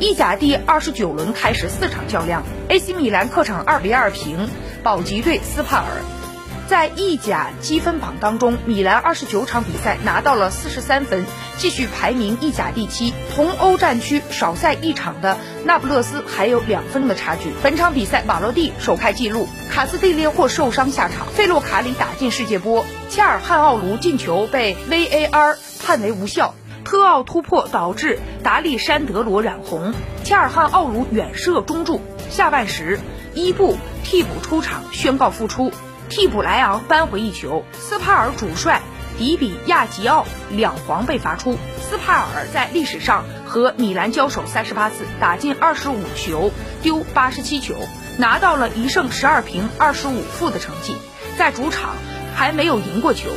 意甲第二十九轮开始四场较量，AC 米兰客场二比二平保级队斯帕尔。在意甲积分榜当中，米兰二十九场比赛拿到了四十三分，继续排名意甲第七。同欧战区少赛一场的那不勒斯还有两分的差距。本场比赛，马洛蒂首开纪录，卡斯蒂列霍受伤下场，费洛卡里打进世界波，切尔汉奥卢进球被 VAR 判为无效，特奥突破导致达利山德罗染红，切尔汉奥卢远射中柱。下半时，伊布替补出场，宣告复出。替补莱昂扳回一球，斯帕尔主帅迪比亚吉奥两黄被罚出。斯帕尔在历史上和米兰交手三十八次，打进二十五球，丢八十七球，拿到了一胜十二平二十五负的成绩，在主场还没有赢过球。